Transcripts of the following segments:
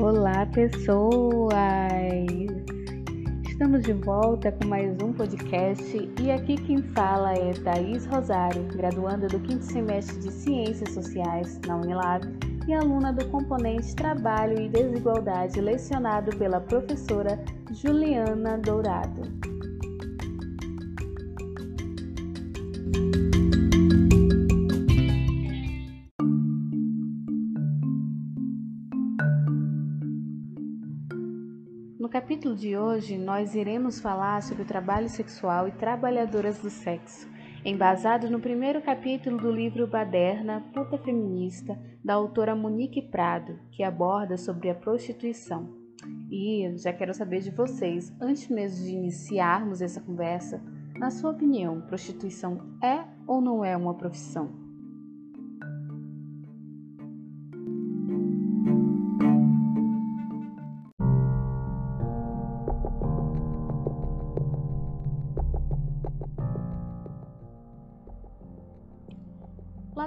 Olá, pessoas! Estamos de volta com mais um podcast e aqui quem fala é Thaís Rosário, graduanda do quinto semestre de Ciências Sociais na Unilab e aluna do componente Trabalho e Desigualdade lecionado pela professora Juliana Dourado. Capítulo de hoje, nós iremos falar sobre o trabalho sexual e trabalhadoras do sexo, embasado no primeiro capítulo do livro Baderna, Puta Feminista, da autora Monique Prado, que aborda sobre a prostituição. E já quero saber de vocês, antes mesmo de iniciarmos essa conversa, na sua opinião, prostituição é ou não é uma profissão?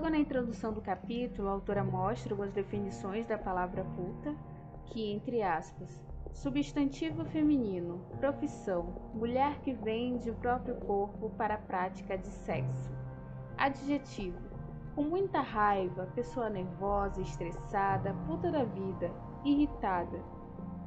Logo na introdução do capítulo, a autora mostra algumas definições da palavra puta, que, entre aspas, substantivo feminino, profissão, mulher que vende o próprio corpo para a prática de sexo. Adjetivo, com muita raiva, pessoa nervosa, estressada, puta da vida, irritada.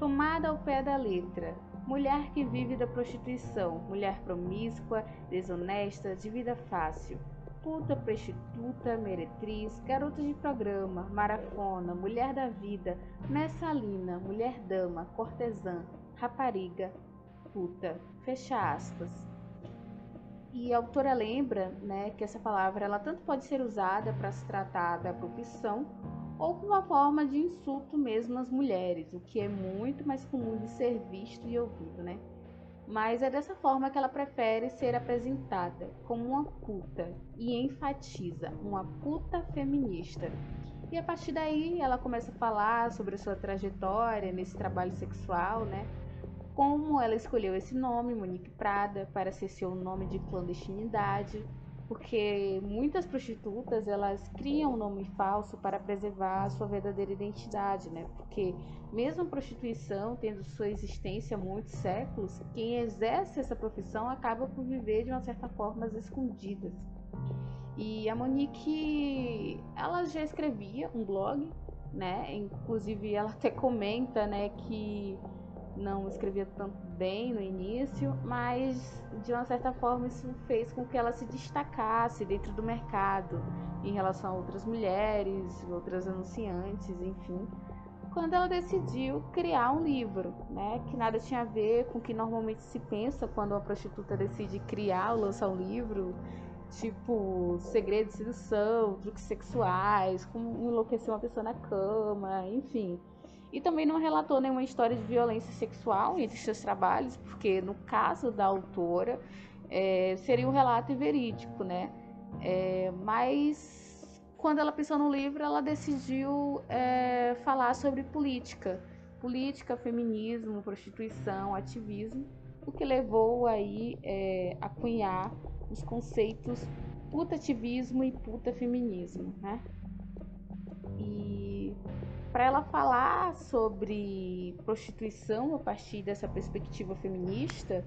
Tomada ao pé da letra, mulher que vive da prostituição, mulher promíscua, desonesta, de vida fácil puta, prostituta, meretriz, garota de programa, marafona, mulher da vida, messalina, mulher dama, cortesã, rapariga, puta. Fecha aspas. E a autora lembra né, que essa palavra ela tanto pode ser usada para se tratar da profissão ou como uma forma de insulto mesmo às mulheres, o que é muito mais comum de ser visto e ouvido, né? Mas é dessa forma que ela prefere ser apresentada como uma puta e enfatiza uma puta feminista. E a partir daí ela começa a falar sobre a sua trajetória nesse trabalho sexual, né? Como ela escolheu esse nome, Monique Prada, para ser seu nome de clandestinidade, porque muitas prostitutas elas criam um nome falso para preservar a sua verdadeira identidade, né? Porque mesmo a prostituição tendo sua existência há muitos séculos, quem exerce essa profissão acaba por viver de uma certa forma às escondidas. E a Monique, ela já escrevia um blog, né? Inclusive ela até comenta, né, que não escrevia tanto bem no início, mas de uma certa forma isso fez com que ela se destacasse dentro do mercado em relação a outras mulheres, outras anunciantes, enfim. Quando ela decidiu criar um livro, né, que nada tinha a ver com o que normalmente se pensa quando uma prostituta decide criar ou lançar um livro, tipo segredo de sedução, truques sexuais, como enlouquecer uma pessoa na cama, enfim e também não relatou nenhuma história de violência sexual entre seus trabalhos, porque no caso da autora é, seria um relato verídico, né? É, mas quando ela pensou no livro, ela decidiu é, falar sobre política, política, feminismo, prostituição, ativismo, o que levou aí é, a cunhar os conceitos putativismo e putafeminismo, né? E para ela falar sobre prostituição a partir dessa perspectiva feminista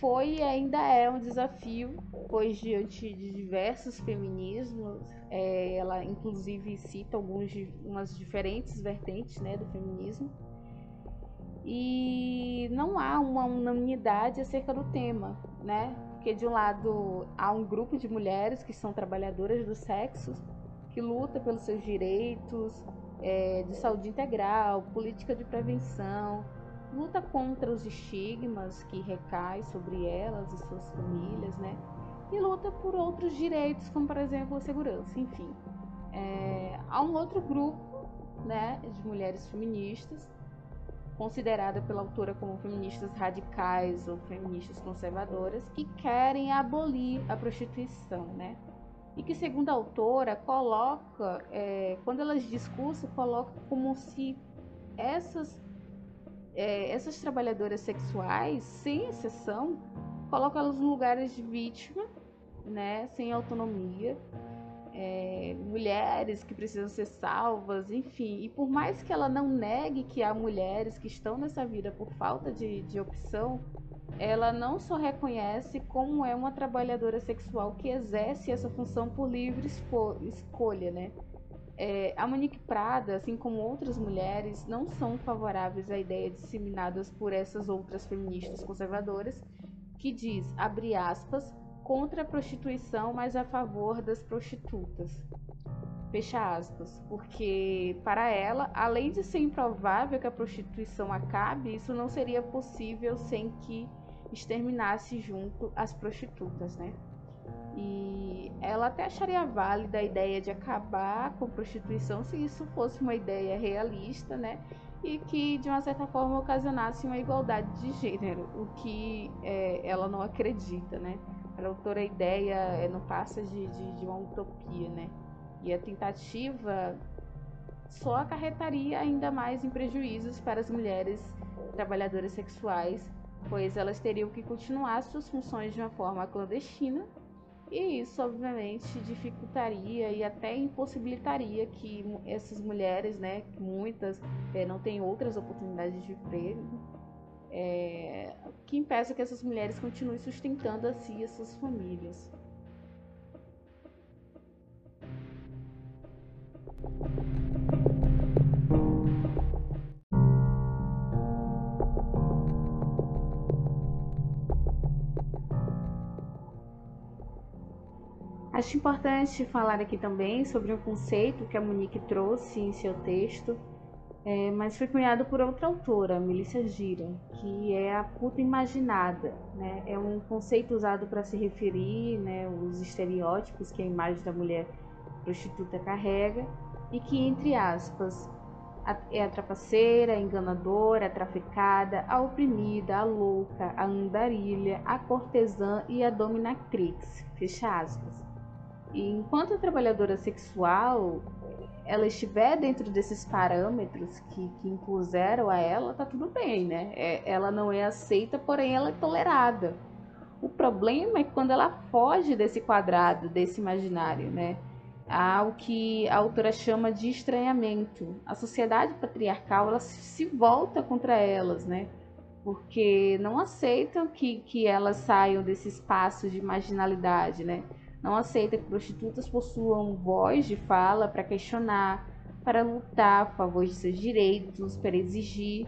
foi e ainda é um desafio, pois diante de diversos feminismos, é, ela inclusive cita algumas umas diferentes vertentes né, do feminismo, e não há uma unanimidade acerca do tema, né? Porque de um lado há um grupo de mulheres que são trabalhadoras do sexo, que luta pelos seus direitos, é, de saúde integral, política de prevenção, luta contra os estigmas que recaem sobre elas e suas famílias, né? E luta por outros direitos, como por exemplo a segurança, enfim. É, há um outro grupo, né, de mulheres feministas, considerada pela autora como feministas radicais ou feministas conservadoras, que querem abolir a prostituição, né? E que, segundo a autora, coloca, é, quando elas discursam, coloca como se essas, é, essas trabalhadoras sexuais, sem exceção, colocam elas em lugares de vítima, né, sem autonomia, é, mulheres que precisam ser salvas, enfim. E por mais que ela não negue que há mulheres que estão nessa vida por falta de, de opção, ela não só reconhece como é uma trabalhadora sexual que exerce essa função por livre escolha, né? É, a Monique Prada, assim como outras mulheres, não são favoráveis à ideia disseminadas por essas outras feministas conservadoras, que diz, abre aspas, contra a prostituição, mas a favor das prostitutas. Fecha aspas. Porque, para ela, além de ser improvável que a prostituição acabe, isso não seria possível sem que exterminasse junto as prostitutas, né? E ela até acharia válida a ideia de acabar com a prostituição se isso fosse uma ideia realista, né? E que, de uma certa forma, ocasionasse uma igualdade de gênero, o que é, ela não acredita, né? Para a autora, a ideia é, não passa de, de, de uma utopia, né? E a tentativa só acarretaria ainda mais em prejuízos para as mulheres trabalhadoras sexuais, pois elas teriam que continuar suas funções de uma forma clandestina, e isso obviamente dificultaria e até impossibilitaria que essas mulheres, né, muitas é, não têm outras oportunidades de emprego, é, que impeça que essas mulheres continuem sustentando assim as suas famílias. Acho importante falar aqui também sobre um conceito que a Monique trouxe em seu texto, é, mas foi cunhado por outra autora, Melissa Gira, que é a puta imaginada. Né? É um conceito usado para se referir né, os estereótipos que a imagem da mulher prostituta carrega e que, entre aspas, é a trapaceira, a enganadora, a traficada, a oprimida, a louca, a andarilha, a cortesã e a dominatrix. Fecha aspas. E enquanto a trabalhadora sexual ela estiver dentro desses parâmetros que, que impuseram a ela, tá tudo bem, né? É, ela não é aceita, porém ela é tolerada. O problema é quando ela foge desse quadrado, desse imaginário, né? Há o que a autora chama de estranhamento. A sociedade patriarcal ela se volta contra elas, né? Porque não aceitam que, que elas saiam desse espaço de marginalidade, né? Não aceita que prostitutas possuam voz de fala para questionar, para lutar a favor de seus direitos, para exigir.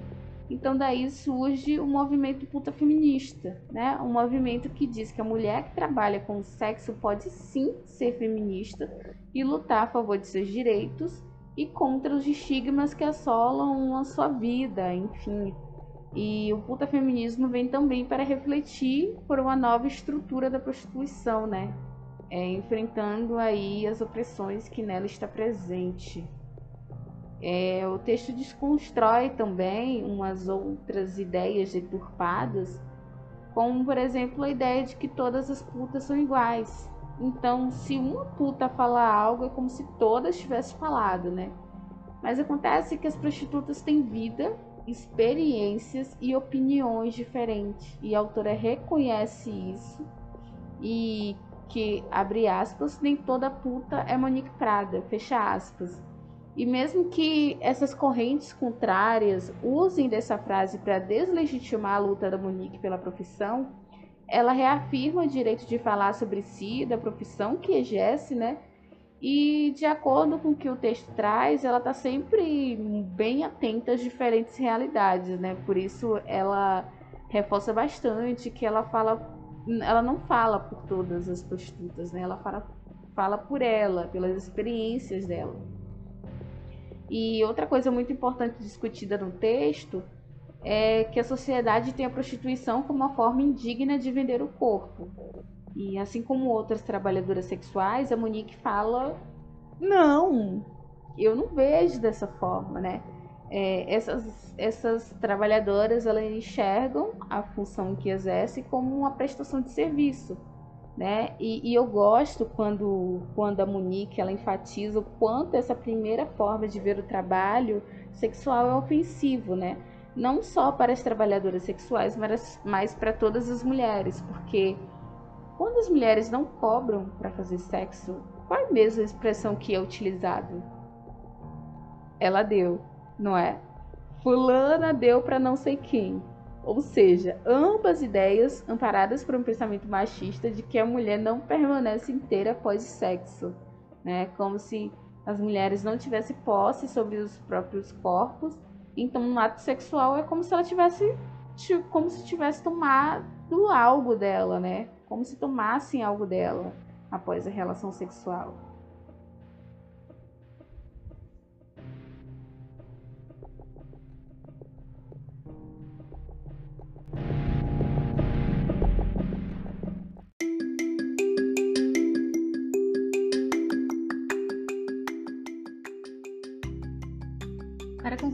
Então daí surge o movimento puta feminista, né? Um movimento que diz que a mulher que trabalha com o sexo pode sim ser feminista e lutar a favor de seus direitos e contra os estigmas que assolam a sua vida, enfim. E o puta feminismo vem também para refletir por uma nova estrutura da prostituição, né? É, enfrentando aí as opressões que nela está presente. É, o texto desconstrói também umas outras ideias deturpadas, como por exemplo a ideia de que todas as putas são iguais. Então, se uma puta falar algo, é como se todas tivessem falado, né? Mas acontece que as prostitutas têm vida, experiências e opiniões diferentes, e a autora reconhece isso e que, abre aspas, nem toda puta é Monique Prada, fecha aspas. E mesmo que essas correntes contrárias usem dessa frase para deslegitimar a luta da Monique pela profissão, ela reafirma o direito de falar sobre si, da profissão que exerce, né? E de acordo com o que o texto traz, ela está sempre bem atenta às diferentes realidades, né? Por isso ela reforça bastante que ela fala ela não fala por todas as prostitutas, né? Ela fala, fala por ela, pelas experiências dela. E outra coisa muito importante discutida no texto é que a sociedade tem a prostituição como uma forma indigna de vender o corpo. E assim como outras trabalhadoras sexuais, a Monique fala: não, eu não vejo dessa forma, né? É, essas, essas trabalhadoras elas enxergam a função que exerce como uma prestação de serviço. Né? E, e, eu gosto quando, quando a Monique ela enfatiza o quanto essa primeira forma de ver o trabalho sexual é ofensivo, né? não só para as trabalhadoras sexuais, mas, mas para todas as mulheres, porque quando as mulheres não cobram para fazer sexo qual é mesmo a expressão que é utilizada? Ela deu, não é? Fulana deu para não sei quem. Ou seja, ambas ideias amparadas por um pensamento machista de que a mulher não permanece inteira após o sexo, né? Como se as mulheres não tivessem posse sobre os próprios corpos. Então, no ato sexual é como se ela tivesse como se tivesse tomado algo dela, né? Como se tomassem algo dela após a relação sexual.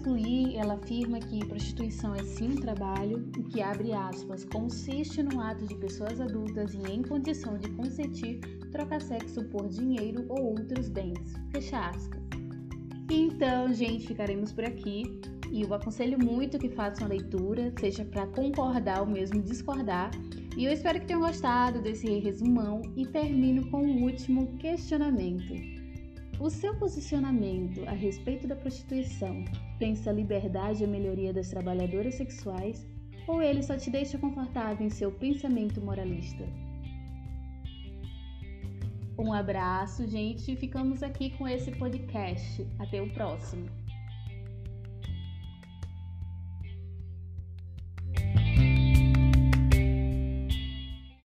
Concluir, ela afirma que prostituição é sim trabalho e que, abre aspas, consiste no ato de pessoas adultas e em condição de consentir trocar sexo por dinheiro ou outros bens, fecha aspas. Então, gente, ficaremos por aqui e eu aconselho muito que façam a leitura, seja para concordar ou mesmo discordar. E eu espero que tenham gostado desse resumão e termino com o um último questionamento. O seu posicionamento a respeito da prostituição pensa a liberdade e a melhoria das trabalhadoras sexuais ou ele só te deixa confortável em seu pensamento moralista? Um abraço, gente. Ficamos aqui com esse podcast. Até o próximo.